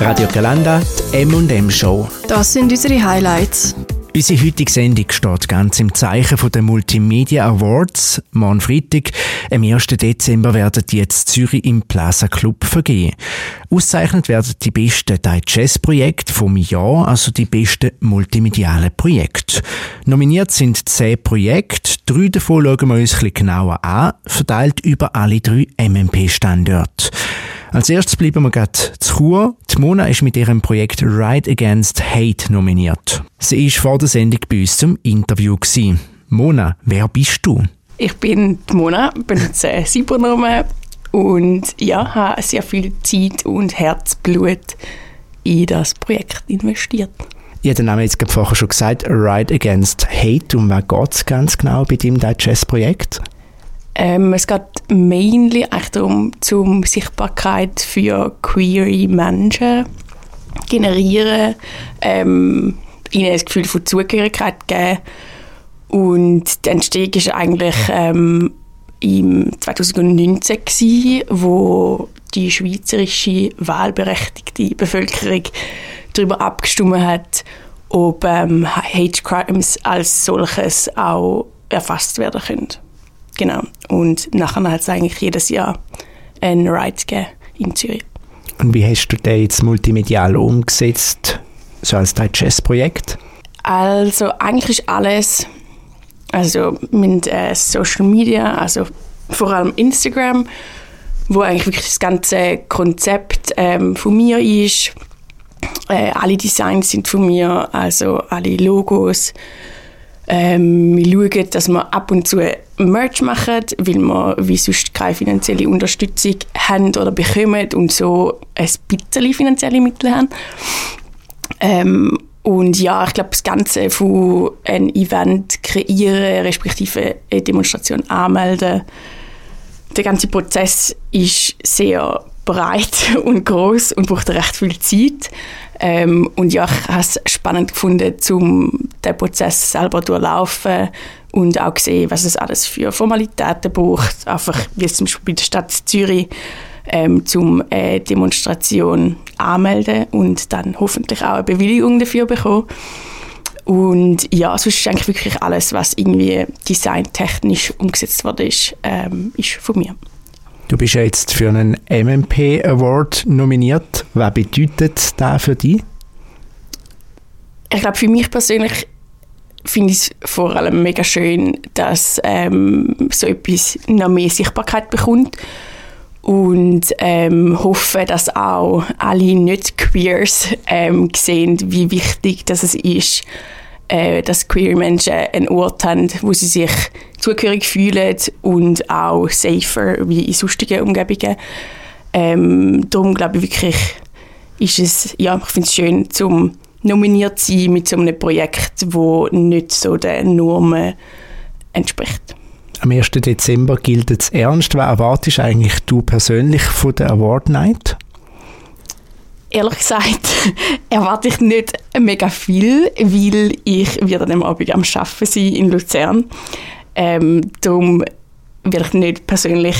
Radio Galanda, die M&M Show. Das sind unsere Highlights. Unsere heutige Sendung steht ganz im Zeichen der Multimedia Awards. Morgen Freitag, am 1. Dezember, werden die jetzt Zürich im Plaza Club vergeben. Auszeichnet werden die besten Digest-Projekte vom Jahr, also die besten multimedialen Projekte. Nominiert sind zehn Projekte, drei davon schauen wir uns ein bisschen genauer an, verteilt über alle drei MMP-Standorte. Als erstes bleiben wir gerade zu Chur. Die Mona ist mit ihrem Projekt Ride Against Hate nominiert. Sie ist vor der Sendung bei uns zum Interview. Gewesen. Mona, wer bist du? Ich bin die Mona, benutze Cybernomen und ja, habe sehr viel Zeit und Herzblut in das Projekt investiert. Ich habe den Namen jetzt vorher schon gesagt, Ride Against Hate. Um was geht es ganz genau bei deinem Digest-Projekt? Ähm, es geht mainly eigentlich darum, zum Sichtbarkeit für queere Menschen generieren, ähm, ihnen ein Gefühl von Zugehörigkeit geben. Und die Entstehung war eigentlich ähm, im 2019 gewesen, wo die schweizerische wahlberechtigte Bevölkerung darüber abgestimmt hat, ob ähm, Hate Crimes als solches auch erfasst werden können. Genau. Und nachher hat es eigentlich jedes Jahr einen Ride gegeben in Zürich. Und wie hast du den jetzt multimedial umgesetzt, so als Digest-Projekt? Also eigentlich ist alles, also mit äh, Social Media, also vor allem Instagram, wo eigentlich wirklich das ganze Konzept ähm, von mir ist. Äh, alle Designs sind von mir, also alle Logos, ähm, wir schauen, dass wir ab und zu Merch machen, weil wir wie sonst keine finanzielle Unterstützung haben oder bekommen und so ein bisschen finanzielle Mittel haben. Ähm, und ja, ich glaube, das Ganze von einem Event kreieren, respektive eine Demonstration anmelden, der ganze Prozess ist sehr breit und groß und braucht recht viel Zeit. Ähm, und ja, ich habe es spannend gefunden, um den Prozess selber durchlaufen und auch gesehen, was es alles für Formalitäten braucht. Einfach wie zum Beispiel bei der Stadt Zürich ähm, zum eine Demonstration anmelden und dann hoffentlich auch eine Bewilligung dafür bekommen. Und ja, sonst ist eigentlich wirklich alles, was irgendwie designtechnisch umgesetzt wurde, ist, ähm, ist von mir. Du bist ja jetzt für einen MMP Award nominiert. Was bedeutet das für dich? Ich glaube, für mich persönlich finde ich es vor allem mega schön, dass ähm, so etwas noch mehr Sichtbarkeit bekommt und ähm, hoffe, dass auch alle Nicht-Queers ähm, sehen, wie wichtig es ist, äh, dass queer Menschen einen Ort haben, wo sie sich zugehörig fühlen und auch safer wie in sonstigen Umgebungen. Ähm, darum glaube ich wirklich, ist es, ja, ich finde es schön, zum nominiert zu sein mit so einem Projekt, das nicht so den Normen entspricht. Am 1. Dezember gilt es ernst. Was erwartest eigentlich du persönlich von der Award Night? Ehrlich gesagt erwarte ich nicht mega viel, weil ich werde am Abend am Arbeiten sein in Luzern. Ähm, darum werde ich nicht persönlich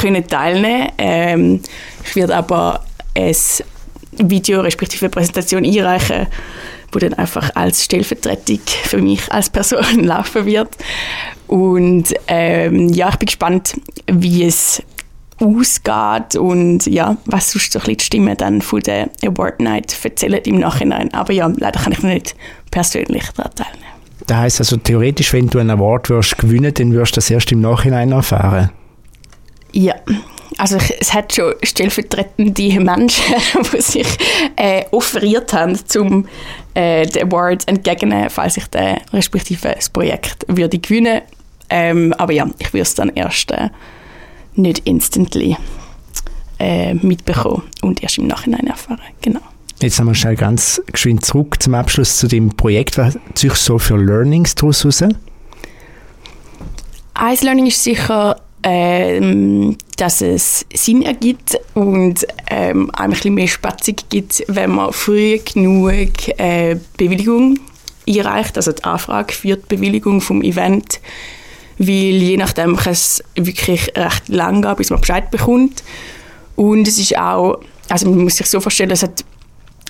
können teilnehmen. Ähm, ich werde aber ein Video respektive eine Präsentation einreichen, wo dann einfach als Stellvertretung für mich als Person laufen wird. Und ähm, ja, ich bin gespannt, wie es ausgeht und ja, was sonst so ein bisschen die Stimme dann von der Award Night erzählen im Nachhinein. Aber ja, leider kann ich nicht persönlich daran teilnehmen. Das heisst also theoretisch, wenn du einen Award wirst gewinnen, dann wirst du das erst im Nachhinein erfahren? Ja, also es hat schon stellvertretende Menschen, die sich äh, offeriert haben, um äh, den Award entgegenzunehmen, falls ich den, respektive das Projekt würde gewinnen. Ähm, aber ja, ich würde es dann erst äh, nicht instantly äh, mitbekommen und erst im Nachhinein erfahren. Genau. Jetzt haben wir schnell ganz geschwind zurück zum Abschluss zu dem Projekt. Was zieht so für Learnings daraus raus? Ein Learning ist sicher, ähm, dass es Sinn ergibt und ähm, ein bisschen mehr Spatzung gibt, wenn man früh genug äh, Bewilligung einreicht, also die Anfrage für die Bewilligung vom Event weil je nachdem kann es wirklich recht lang gehen, bis man Bescheid bekommt. Und es ist auch, also man muss sich so vorstellen, es hat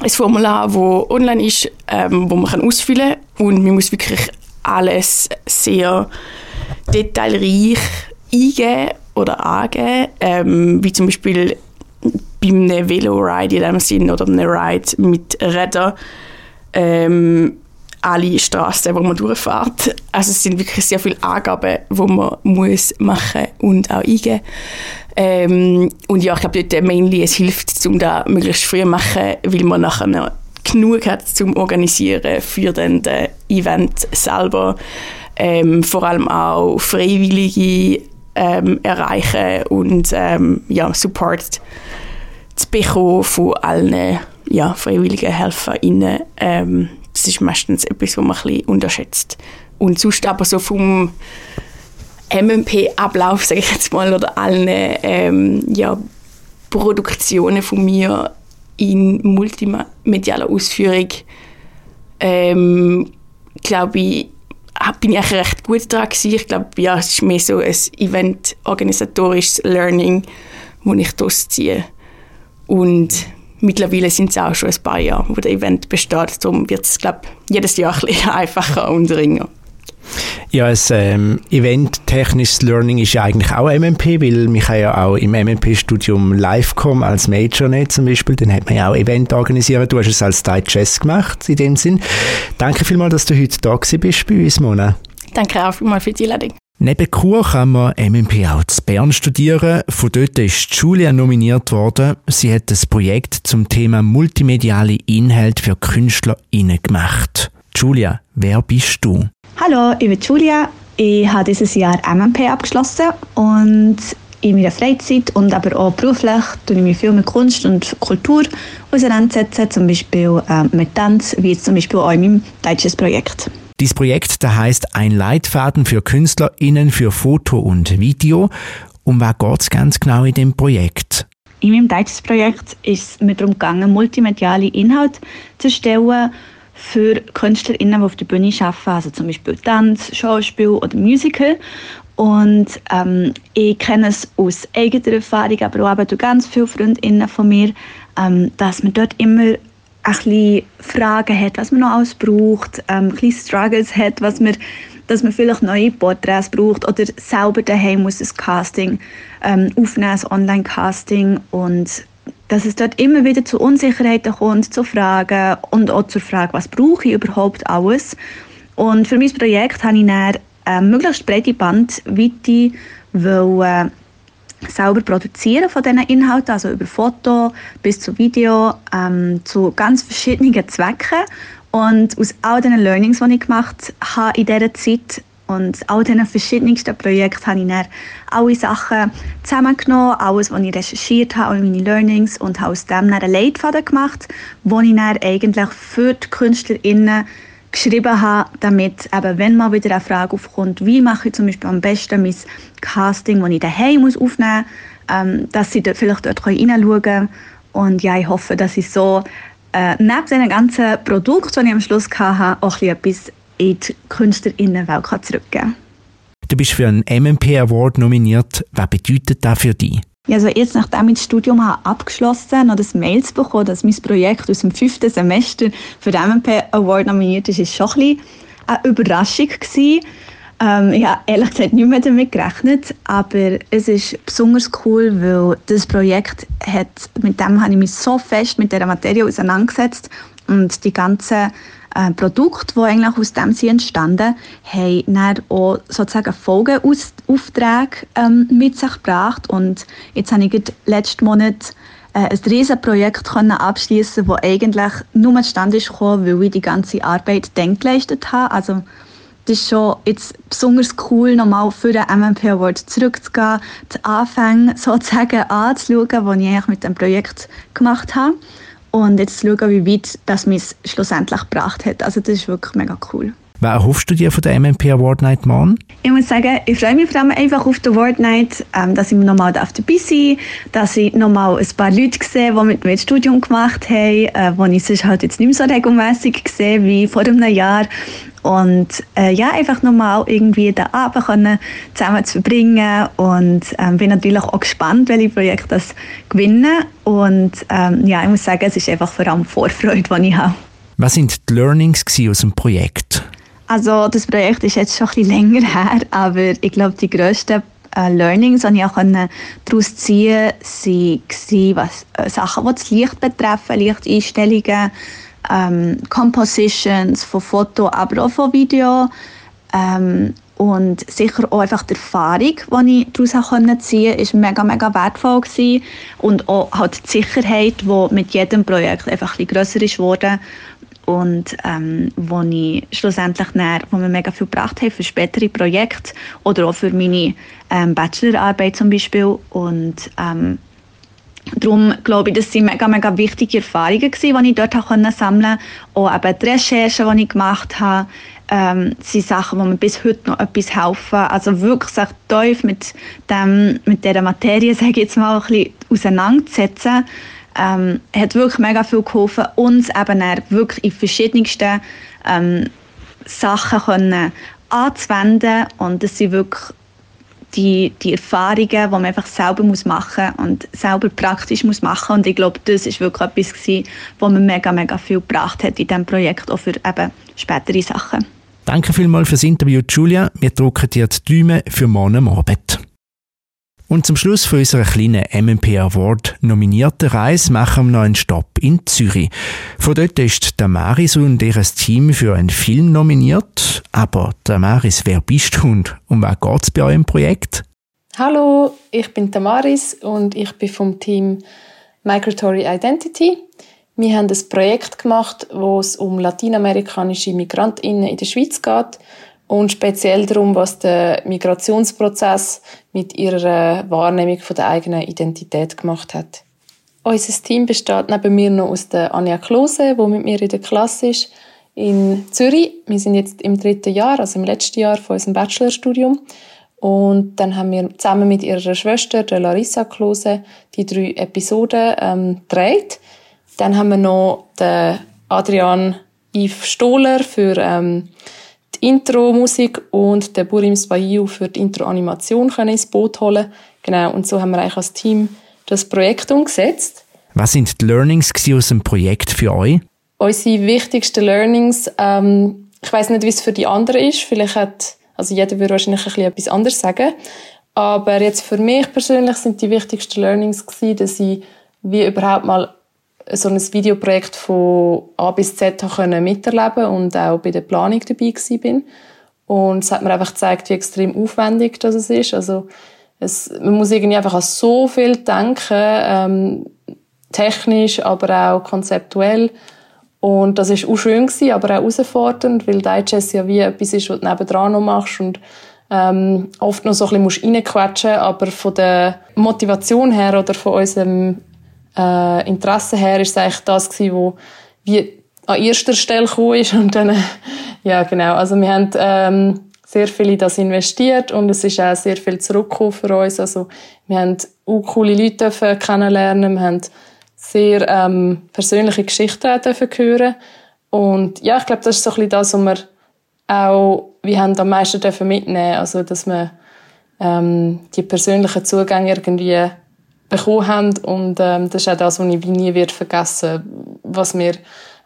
ein Formular, das online ist, ähm, wo man kann ausfüllen kann. Und man muss wirklich alles sehr detailreich eingeben oder angeben, ähm, wie zum Beispiel bei einem Velo-Ride in dem Sinn oder einem Ride mit Rädern. Ähm, alle Straßen, wo man durchfährt. Also es sind wirklich sehr viele Angaben, die man muss machen und auch eingeben ähm, Und ja, ich glaube dort mainly, es hilft, um das möglichst früh zu machen, weil man nachher noch genug hat zum Organisieren für den Event selber. Ähm, vor allem auch Freiwillige ähm, erreichen und ähm, ja, Support zu bekommen von allen ja, freiwilligen HelferInnen. Ähm, das ist meistens etwas, was man ein unterschätzt. Und sonst aber so vom MMP-Ablauf, sage ich jetzt mal, oder allen ähm, ja, Produktionen von mir in multimedialer Ausführung, ähm, glaube ich, bin ich recht gut daran gewesen. Ich glaube, ja, es ist mehr so ein Event-organisatorisches Learning, das ich daraus ziehe. Und mittlerweile sind es auch schon ein paar Jahre, wo der Event besteht. Darum wird es, glaube jedes Jahr ein bisschen einfacher und ringer. Ja, ein ähm, Event-technisches Learning ist ja eigentlich auch MMP, weil mich ja auch im MMP-Studium Livecom als Major nicht zum Beispiel, dann hat man ja auch Event organisiert. Du hast es als Digest gemacht, in dem Sinn. Danke vielmals, dass du heute da bist bei uns, Mona. Danke auch vielmals für die Einladung. Neben Chur kann man MMP auch zu Bern studieren. Von dort ist Julia nominiert worden. Sie hat das Projekt zum Thema multimediale Inhalte für KünstlerInnen gemacht. Julia, wer bist du? Hallo, ich bin Julia. Ich habe dieses Jahr MMP abgeschlossen und in meiner Freizeit und aber auch beruflich tue ich mich viel mit Kunst und Kultur auseinandersetzen, zum Beispiel äh, mit Tanz, wie zum Beispiel auch in meinem deutsches Projekt. Dieses Projekt da heißt ein Leitfaden für KünstlerInnen für Foto und Video. Um was es ganz genau in dem Projekt? In meinem deutschen Projekt ist es mir darum gegangen, multimediale Inhalte zu erstellen für KünstlerInnen, die auf der Bühne arbeiten, also zum Beispiel Tanz, Schauspiel oder Musical. Und ähm, ich kenne es aus eigener Erfahrung, aber auch durch ganz viele Freundinnen von mir, ähm, dass man dort immer ein Fragen hat, was man noch alles braucht, ähm, ein Struggles hat, was man, dass man vielleicht neue Porträts braucht oder selber daheim muss ein Casting ähm, aufnehmen, ein Online-Casting und dass es dort immer wieder zu Unsicherheiten kommt, zu Fragen und auch zur Frage, was brauche ich überhaupt alles. Und für mein Projekt habe ich dann eine möglichst breite Bandweite wollen, selber produzieren von diesen Inhalten, also über Foto bis zu Video, ähm, zu ganz verschiedenen Zwecken. Und aus all diesen Learnings, die ich gemacht habe in dieser Zeit und all diesen verschiedensten Projekten habe ich dann alle Sachen zusammengenommen, alles, was ich recherchiert habe, alle meine Learnings und habe aus dem dann einen Leitfaden gemacht, wo ich dann eigentlich für die KünstlerInnen geschrieben habe, damit eben, wenn mal wieder eine Frage aufkommt, wie mache ich zum Beispiel am besten mein Casting, das ich daheim aufnehmen muss, ähm, dass sie dort vielleicht dort hineinschauen können. Und ja, ich hoffe, dass ich so äh, neben diesen ganzen Produkten, die ich am Schluss hatte, auch etwas in die KünstlerInnenwelt zurückgeben kann. Du bist für einen MMP Award nominiert. Was bedeutet das für dich? Ja, also jetzt, nachdem ich das Studium habe abgeschlossen habe, noch das Mails bekommen, dass mein Projekt aus dem fünften Semester für den MP Award nominiert ist, ist schon ein bisschen eine Überraschung gewesen. Ähm, ich habe ehrlich gesagt nicht mehr damit gerechnet, aber es ist besonders cool, weil das Projekt hat, mit dem habe ich mich so fest mit dieser Materie auseinandergesetzt und die ganzen äh, Produkte, die eigentlich aus dem sind entstanden, haben dann auch sozusagen Folgeaufträge ähm, mit sich gebracht. Und jetzt habe ich letzten Monat äh, ein riesiges Projekt abschließen, das eigentlich nur zustande gekommen, weil ich die ganze Arbeit dann geleistet habe. Also das ist schon jetzt besonders cool, nochmal für den MMP Award zurückzugehen, die Anfänge sozusagen anzuschauen, die ich mit dem Projekt gemacht habe und jetzt zu schauen, wie weit das mich schlussendlich gebracht hat. Also das ist wirklich mega cool. Was erhoffst du dir von der MMP Award Night morgen? Ich muss sagen, ich freue mich vor allem einfach auf die Award Night, ähm, dass ich nochmal dabei sein dass ich nochmal ein paar Leute sehe, die mit mir das Studium gemacht haben, äh, die ich sonst halt jetzt nicht mehr so regelmäßig sehe wie vor einem Jahr. Und äh, ja, einfach nochmal irgendwie den Abend können zusammen zu verbringen und ähm, bin natürlich auch gespannt, welche Projekte das gewinnen und ähm, ja, ich muss sagen, es ist einfach vor allem Vorfreude, die ich habe. Was sind die Learnings aus dem Projekt? Also das Projekt ist jetzt schon ein bisschen länger her, aber ich glaube, die grössten äh, Learnings, die ich auch daraus ziehen konnte, waren was, äh, Sachen, die das Licht betreffen, Lichteinstellungen, ähm, Compositions von Foto, aber auch von Video. Ähm, und sicher auch einfach die Erfahrung, die ich daraus ziehen konnte, ist mega, mega wertvoll gewesen. Und auch halt die Sicherheit, die mit jedem Projekt einfach ein grösser ist und ähm, wo ich schlussendlich dann, wo mir mega viel gebracht hat für spätere Projekte oder auch für meine ähm, Bachelorarbeit zum Beispiel und ähm, Darum glaube ich, das sind mega, mega wichtige Erfahrungen gewesen, die ich dort sammeln konnte. Auch eben die Recherchen, die ich gemacht habe, ähm, sind Sachen, die mir bis heute noch etwas helfen. Also wirklich sich tief mit, dem, mit dieser Materie, sage ich jetzt mal, ein bisschen auseinanderzusetzen ähm, hat wirklich mega viel geholfen, uns eben wirklich in verschiedensten ähm, Sachen können anzuwenden und das sind wirklich die, die Erfahrungen, die man einfach selber muss machen muss und selber praktisch muss machen und ich glaube, das ist wirklich etwas gewesen, was mir mega, mega viel gebracht hat in diesem Projekt, auch für eben spätere Sachen. Danke vielmals fürs Interview, Julia. Wir drücken dir die Daumen für morgen Abend. Und zum Schluss von unserer kleinen MMP Award nominierten Reise machen wir noch einen Stopp in Zürich. Von dort ist Damaris und ihr Team für einen Film nominiert. Aber Damaris, wer bist du und um was geht es bei eurem Projekt? Hallo, ich bin Damaris und ich bin vom Team Migratory Identity. Wir haben ein Projekt gemacht, wo es um latinamerikanische Migrantinnen in der Schweiz geht und speziell darum, was der Migrationsprozess mit ihrer Wahrnehmung von der eigenen Identität gemacht hat. Unser Team besteht neben mir noch aus der Anja Klose, die mit mir in der Klasse ist, in Zürich. Wir sind jetzt im dritten Jahr, also im letzten Jahr von unserem Bachelorstudium. Und dann haben wir zusammen mit ihrer Schwester, der Larissa Klose, die drei Episoden ähm, gedreht. Dann haben wir noch den Adrian Yves Stohler für ähm, die Intro-Musik und den Burim Spaiu für die Intro-Animation ins Boot holen. Genau, und so haben wir eigentlich als Team das Projekt umgesetzt. Was sind die Learnings aus dem Projekt für euch? Unsere wichtigsten Learnings, ähm, ich weiß nicht, wie es für die anderen ist. Vielleicht hat, also jeder würde wahrscheinlich ein bisschen etwas anderes sagen. Aber jetzt für mich persönlich sind die wichtigsten Learnings gewesen, dass ich wie überhaupt mal so ein Videoprojekt von A bis Z können miterleben und auch bei der Planung dabei gewesen bin. Und es hat mir einfach gezeigt, wie extrem aufwendig das ist. Also es, man muss irgendwie einfach an so viel denken, ähm, technisch, aber auch konzeptuell. Und das ist auch schön gewesen, aber auch herausfordernd, weil Digest ja wie etwas ist, was du nebendran noch machst und ähm, oft noch so ein bisschen reinquetschen musst, aber von der Motivation her oder von unserem äh, Interesse her ist es eigentlich das gewesen, wo wie an erster Stelle gekommen ist und dann, ja genau, also wir haben ähm, sehr viel in das investiert und es ist auch sehr viel zurückgekommen für uns, also wir haben auch coole Leute kennenlernen, wir haben sehr ähm, persönliche Geschichten auch hören. Und ja, ich glaube, das ist so ein bisschen das, was wir auch, wir haben am meisten mitnehmen, also dass wir ähm, die persönlichen Zugänge irgendwie bekommen haben. Und ähm, das ist auch das, was ich nie wird vergessen was mir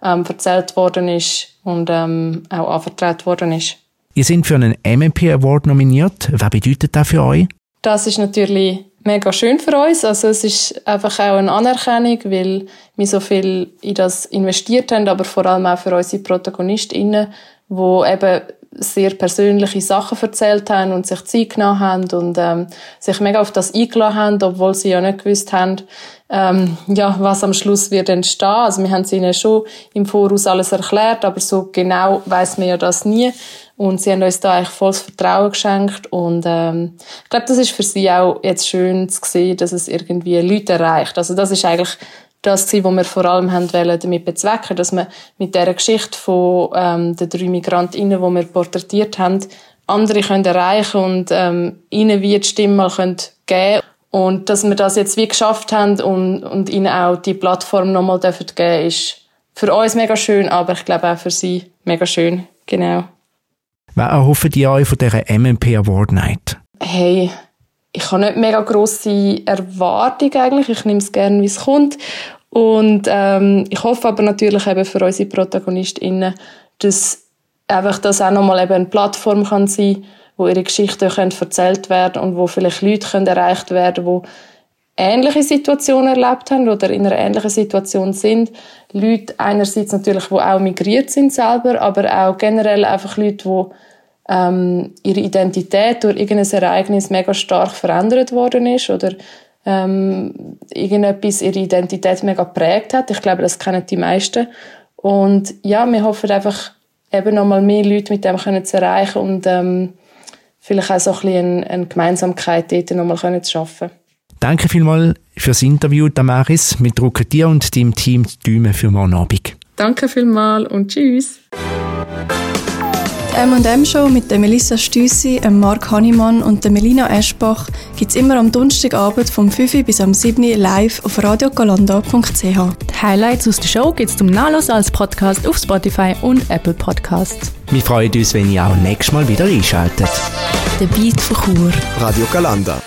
ähm, erzählt worden ist und ähm, auch anvertraut worden ist. Ihr seid für einen MMP Award nominiert. Was bedeutet das für euch? Das ist natürlich mega schön für uns. Also es ist einfach auch eine Anerkennung, weil wir so viel in das investiert haben, aber vor allem auch für unsere ProtagonistInnen, die eben sehr persönliche Sachen erzählt haben und sich Zeit genommen haben und ähm, sich mega auf das eingeladen haben, obwohl sie ja nicht gewusst haben, ähm, ja, was am Schluss wird entstehen. Also wir haben es ihnen schon im Voraus alles erklärt, aber so genau weiß man ja das nie. Und sie haben uns da eigentlich volles Vertrauen geschenkt. Und ähm, ich glaube, das ist für sie auch jetzt schön zu sehen, dass es irgendwie Leute erreicht. Also das ist eigentlich das gewesen, was wir vor allem haben wollen, damit bezwecken, dass wir mit dieser Geschichte von ähm, den drei Migrantinnen, die wir porträtiert haben, andere können erreichen und ähm, ihnen wie die Stimme können geben und dass wir das jetzt wie geschafft haben und, und ihnen auch die Plattform nochmal dürfen geben, ist für uns mega schön, aber ich glaube auch für sie mega schön, genau. Was erhoffen die euch von dieser MMP Award Night? Hey, ich habe nicht mega grosse Erwartungen eigentlich. Ich nehme es gerne, wie es kommt. Und ähm, ich hoffe aber natürlich eben für unsere ProtagonistInnen, dass einfach das auch nochmal eben eine Plattform kann sein wo ihre Geschichten können erzählt werden und wo vielleicht Leute können erreicht werden die ähnliche Situationen erlebt haben oder in einer ähnlichen Situation sind. Leute einerseits natürlich, die auch migriert sind selber, aber auch generell einfach Leute, die ähm, ihre Identität durch irgendein Ereignis mega stark verändert worden ist oder ähm, irgendetwas ihre Identität mega prägt hat. Ich glaube, das kennen die meisten. Und ja, wir hoffen einfach, eben nochmal mehr Leute mit dem können zu erreichen und ähm, vielleicht auch so ein bisschen eine, Gemeinsamkeit dort nochmal können zu schaffen. Danke vielmals fürs Interview, Damaris. Wir drücken dir und deinem Team die Daumen für morgen Abend. Danke vielmals und tschüss. Die M&M-Show mit der Melissa Stüssi, Mark Hannemann und der Melina Eschbach gibt es immer am Donnerstagabend vom 5 bis am 7 live auf radiogalanda.ch. Die Highlights aus der Show gibt es zum Nachlesen als Podcast auf Spotify und Apple Podcasts. Wir freuen uns, wenn ihr auch nächstes Mal wieder einschaltet. Der Beat von Chur. Radio Galanda.